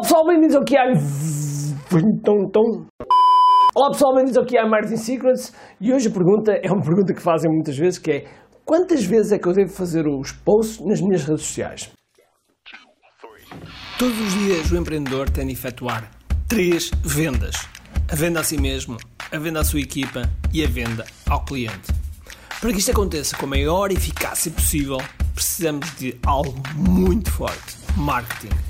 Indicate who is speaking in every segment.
Speaker 1: Olá pessoal, bem-vindos ao que há. Olá pessoal, bem-vindos ao que há Marketing Secrets e hoje a pergunta é uma pergunta que fazem muitas vezes que é quantas vezes é que eu devo fazer os posts nas minhas redes sociais?
Speaker 2: Todos os dias o empreendedor tem de efetuar três vendas: a venda a si mesmo, a venda à sua equipa e a venda ao cliente. Para que isto aconteça com a maior eficácia possível, precisamos de algo muito forte: marketing.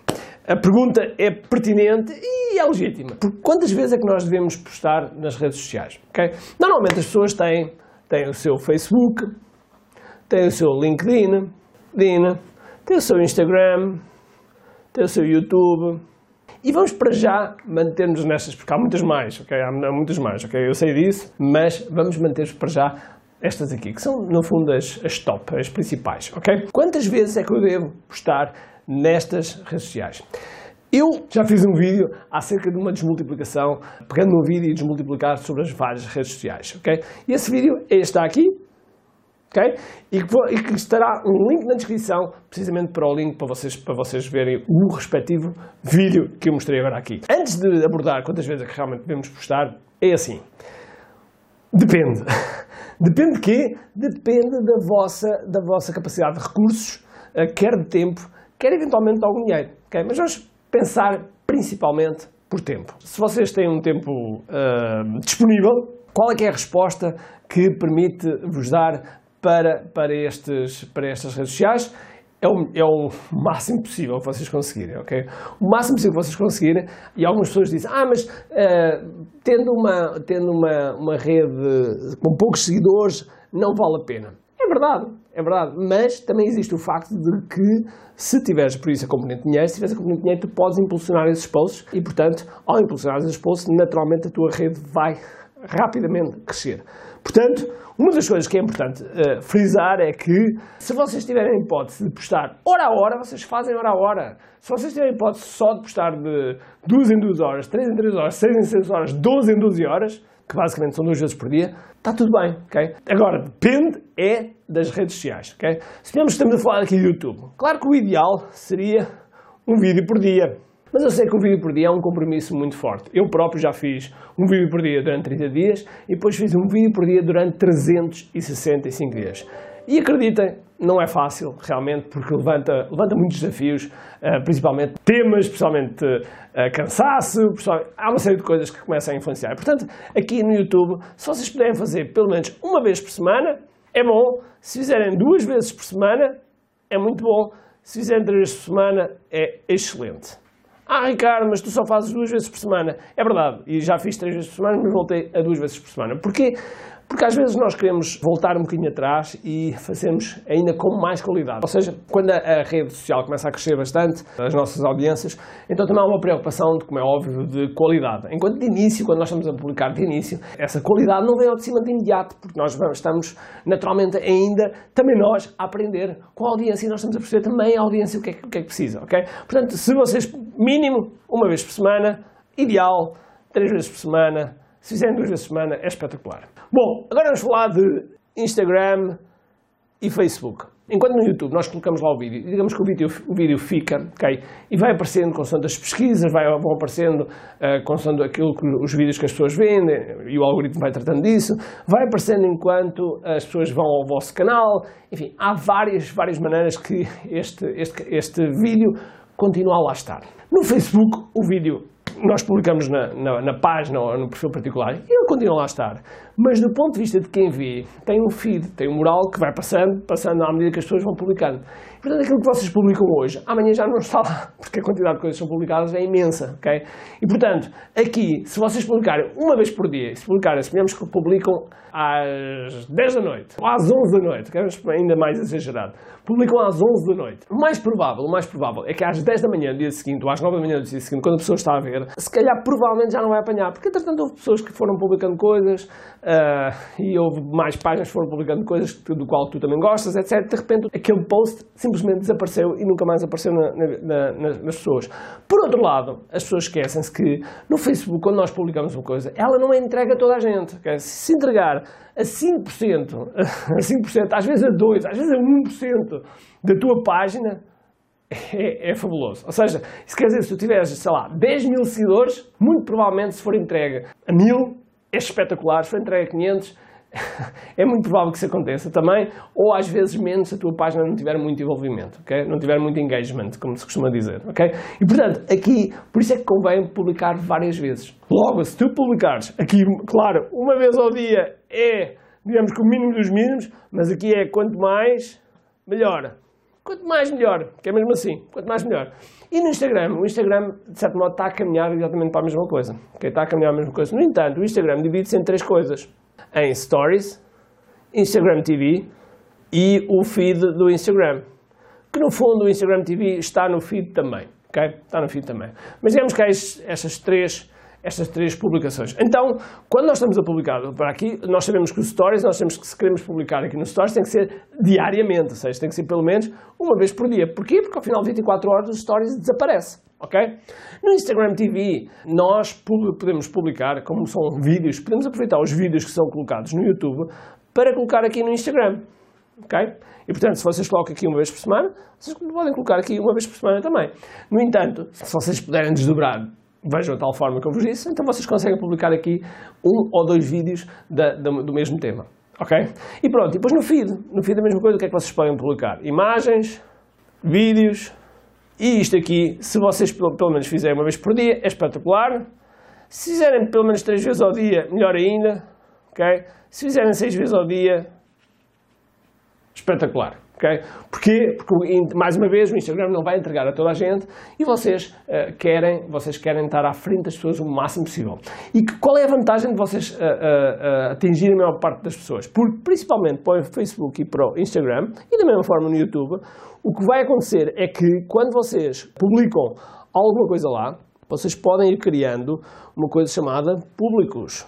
Speaker 1: A pergunta é pertinente e é legítima. Porque quantas vezes é que nós devemos postar nas redes sociais? Okay? Normalmente as pessoas têm, têm o seu Facebook, têm o seu LinkedIn, têm o seu Instagram, tem o seu YouTube. E vamos para já manter-nos nestas, porque há muitas mais, ok? Há muitas mais, ok? Eu sei disso, mas vamos manter-nos para já estas aqui, que são, no fundo, as, as top, as principais, ok? Quantas vezes é que eu devo postar nestas redes sociais? Eu já fiz um vídeo acerca de uma desmultiplicação, pegando um vídeo e desmultiplicar sobre as várias redes sociais, ok? E esse vídeo é este aqui, Okay? E, que, e, que, estará um link na descrição, precisamente para o link para vocês, para vocês verem o respectivo vídeo que eu mostrei agora aqui. Antes de abordar quantas vezes é que realmente devemos postar, é assim. Depende. Depende de quê? Depende da vossa, da vossa capacidade de recursos, eh, quer de tempo, quer eventualmente algum dinheiro. Okay? Mas vamos pensar principalmente por tempo. Se vocês têm um tempo uh, disponível, qual é que é a resposta que permite vos dar para, para, estes, para estas redes sociais é o, é o máximo possível que vocês conseguirem, ok? O máximo possível que vocês conseguirem, e algumas pessoas dizem, ah, mas uh, tendo, uma, tendo uma, uma rede com poucos seguidores, não vale a pena. É verdade, é verdade, mas também existe o facto de que se tiveres, por isso, a componente de dinheiro, se tiveres a componente de dinheiro, tu podes impulsionar esses posts e, portanto, ao impulsionar esses posts, naturalmente a tua rede vai rapidamente crescer. Portanto, uma das coisas que é importante uh, frisar é que se vocês tiverem a hipótese de postar hora a hora, vocês fazem hora a hora. Se vocês tiverem a hipótese só de postar de 2 em 2 horas, 3 em 3 horas, 6 em 6 horas, 12 em 12 horas, que basicamente são duas vezes por dia, está tudo bem, ok? Agora, depende é das redes sociais, ok? Se estamos a falar aqui do YouTube, claro que o ideal seria um vídeo por dia, mas eu sei que um vídeo por dia é um compromisso muito forte. Eu próprio já fiz um vídeo por dia durante 30 dias e depois fiz um vídeo por dia durante 365 dias. E acreditem, não é fácil realmente, porque levanta, levanta muitos desafios, uh, principalmente temas, especialmente uh, cansaço, há uma série de coisas que começam a influenciar. Portanto, aqui no YouTube, se vocês puderem fazer pelo menos uma vez por semana, é bom. Se fizerem duas vezes por semana, é muito bom. Se fizerem três vezes por semana, é excelente. Ah, Ricardo, mas tu só fazes duas vezes por semana. É verdade, e já fiz três vezes por semana, mas voltei a duas vezes por semana. Porquê? Porque às vezes nós queremos voltar um bocadinho atrás e fazemos ainda com mais qualidade. Ou seja, quando a rede social começa a crescer bastante, as nossas audiências, então também há uma preocupação, como é óbvio, de qualidade. Enquanto de início, quando nós estamos a publicar de início, essa qualidade não vem ao de cima de imediato, porque nós estamos naturalmente ainda, também nós, a aprender com a audiência e nós estamos a perceber também a audiência o que é, que, é que precisa, ok? Portanto, se vocês, mínimo, uma vez por semana, ideal, três vezes por semana, se fizerem duas vezes por semana, é espetacular. Bom, agora vamos falar de Instagram e Facebook. Enquanto no YouTube nós colocamos lá o vídeo, digamos que o vídeo, o vídeo fica, ok? E vai aparecendo consoante as pesquisas, vai, vão aparecendo uh, consoante aquilo que, os vídeos que as pessoas vendem, e o algoritmo vai tratando disso, vai aparecendo enquanto as pessoas vão ao vosso canal, enfim, há várias, várias maneiras que este, este, este vídeo continua a lá estar. No Facebook, o vídeo nós publicamos na, na, na, página ou no perfil particular, ele continua lá a estar. Mas do ponto de vista de quem vê, tem um feed, tem um mural que vai passando, passando à medida que as pessoas vão publicando. Portanto, aquilo que vocês publicam hoje, amanhã já não está lá, porque a quantidade de coisas que são publicadas é imensa, ok? E portanto, aqui, se vocês publicarem uma vez por dia, se publicarem, suponhamos que publicam às 10 da noite, ou às 11 da noite, que é ainda mais exagerado, publicam às 11 da noite. O mais provável, o mais provável é que às 10 da manhã do dia seguinte, ou às 9 da manhã do dia seguinte, quando a pessoa está a ver, se calhar provavelmente já não vai apanhar, porque entretanto houve pessoas que foram publicando coisas uh, e houve mais páginas que foram publicando coisas do qual tu também gostas, etc. De repente aquele post simplesmente desapareceu e nunca mais apareceu na, na, na, nas pessoas. Por outro lado, as pessoas esquecem-se que no Facebook, quando nós publicamos uma coisa, ela não é entregue a toda a gente. Okay? Se entregar a 5%, a 5%, às vezes a 2%, às vezes a 1% da tua página, é, é, fabuloso. Ou seja, isso quer dizer, se tu tiveres, sei lá, 10 mil seguidores, muito provavelmente se for entregue a 1000, é espetacular. Se for entregue a 500, é muito provável que isso aconteça também, ou às vezes menos se a tua página não tiver muito envolvimento, ok? Não tiver muito engagement, como se costuma dizer, ok? E portanto, aqui, por isso é que convém publicar várias vezes. Logo, se tu publicares aqui, claro, uma vez ao dia é, digamos que o mínimo dos mínimos, mas aqui é quanto mais, melhor. Quanto mais melhor, que é mesmo assim, quanto mais melhor. E no Instagram, o Instagram, de certo modo, está a caminhar exatamente para a mesma coisa. Okay? Está a caminhar a mesma coisa. No entanto, o Instagram divide-se em três coisas. Em Stories, Instagram TV e o feed do Instagram. Que no fundo o Instagram TV está no feed também. Okay? Está no feed também. Mas digamos que há estas três estas três publicações. Então, quando nós estamos a publicar para aqui, nós sabemos que os stories, nós sabemos que se queremos publicar aqui nos stories, tem que ser diariamente, ou seja, tem que ser pelo menos uma vez por dia. Porquê? Porque ao final de 24 horas os stories desaparecem. Ok? No Instagram TV, nós podemos publicar, como são vídeos, podemos aproveitar os vídeos que são colocados no YouTube para colocar aqui no Instagram. Ok? E portanto, se vocês colocam aqui uma vez por semana, vocês podem colocar aqui uma vez por semana também. No entanto, se vocês puderem desdobrar vejam a tal forma que eu vos disse, então vocês conseguem publicar aqui um ou dois vídeos da, da, do mesmo tema. Ok? E pronto, e depois no feed, no feed a mesma coisa, o que é que vocês podem publicar? Imagens, vídeos, e isto aqui, se vocês pelo, pelo menos fizerem uma vez por dia, é espetacular. Se fizerem pelo menos três vezes ao dia, melhor ainda. Ok? Se fizerem seis vezes ao dia, espetacular. Okay? Porquê? Porque, mais uma vez, o Instagram não vai entregar a toda a gente e vocês, uh, querem, vocês querem estar à frente das pessoas o máximo possível. E que, qual é a vantagem de vocês uh, uh, atingirem a maior parte das pessoas? Porque, principalmente para o Facebook e para o Instagram, e da mesma forma no YouTube, o que vai acontecer é que quando vocês publicam alguma coisa lá, vocês podem ir criando uma coisa chamada públicos.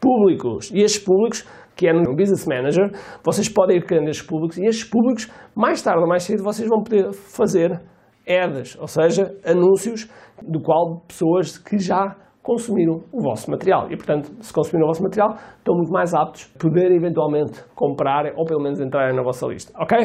Speaker 1: Públicos. E estes públicos que é no Business Manager, vocês podem ir criando estes públicos e estes públicos, mais tarde ou mais cedo, vocês vão poder fazer ads, ou seja, anúncios do qual pessoas que já consumiram o vosso material. E, portanto, se consumiram o vosso material, estão muito mais aptos a poder eventualmente comprar ou pelo menos entrar na vossa lista. Ok?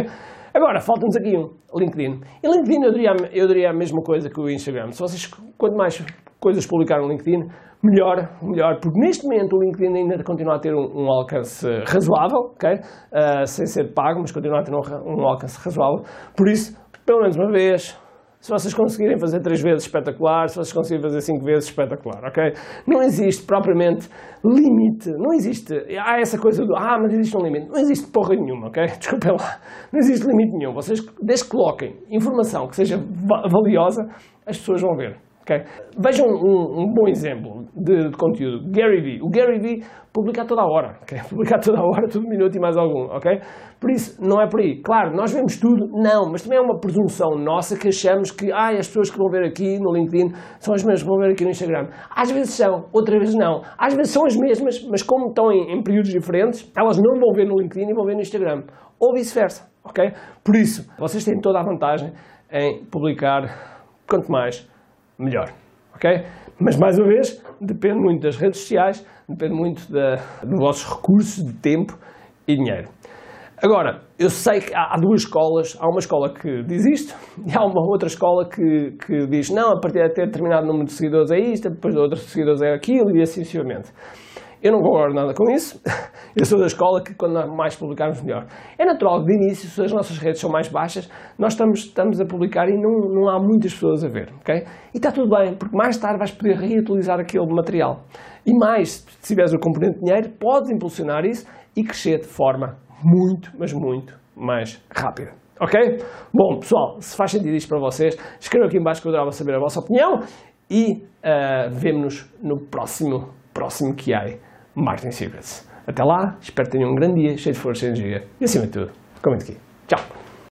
Speaker 1: Agora, falta-nos aqui um LinkedIn. E LinkedIn eu diria, eu diria a mesma coisa que o Instagram. Se vocês, quanto mais coisas publicar no LinkedIn, melhor, melhor, porque neste momento o LinkedIn ainda continua a ter um, um alcance razoável, okay? Uh, sem ser pago, mas continua a ter um, um, alcance razoável. Por isso, pelo menos uma vez, se vocês conseguirem fazer três vezes, espetacular. Se vocês conseguirem fazer cinco vezes, espetacular, ok? Não existe propriamente limite, não existe. Há essa coisa do, ah, mas existe um limite. Não existe porra nenhuma, ok? Desculpem lá. Não existe limite nenhum. Vocês, desde que coloquem informação que seja valiosa, as pessoas vão ver. Okay? Vejam um, um, bom exemplo de, de, conteúdo. Gary Vee. O Gary Vee publica toda a hora. Okay? Publica toda a hora, todo minuto e mais algum. Por isso, não é por aí. Claro, nós vemos tudo. Não, mas também é uma presunção nossa que achamos que ah, as pessoas que vão ver aqui no LinkedIn são as mesmas que vão ver aqui no Instagram. Às vezes são, outras vezes não. Às vezes são as mesmas, mas como estão em, em períodos diferentes, elas não vão ver no LinkedIn e vão ver no Instagram. Ou vice-versa. Por isso, vocês têm toda a vantagem em publicar quanto mais melhor. Ok? Mas, mais uma vez, depende muito das redes sociais, depende muito da, dos vossos recursos de tempo e dinheiro. Agora, eu sei que há, duas escolas. Há uma escola que diz isto e há uma outra escola que, que diz não, a partir de ter determinado número de seguidores é isto, depois de outros seguidores é aquilo e assim sucessivamente. Eu não concordo nada com isso. Eu sou da escola que quando mais publicarmos, melhor. É natural de início, se as nossas redes são mais baixas, nós estamos, estamos a publicar e não, não há muitas pessoas a ver. ok? E está tudo bem, porque mais tarde vais poder reutilizar aquele material. E mais, se tiveres o componente de dinheiro, podes impulsionar isso e crescer de forma muito, mas muito mais rápida. Ok? Bom, pessoal, se faz sentido isto para vocês, escrevam aqui embaixo que eu adorava saber a vossa opinião e uh, vemo-nos no próximo, próximo que há. Martin Secrets. Até lá, espero que tenham um grande dia, cheio de força e energia. E acima de tudo, comente aqui. Tchau!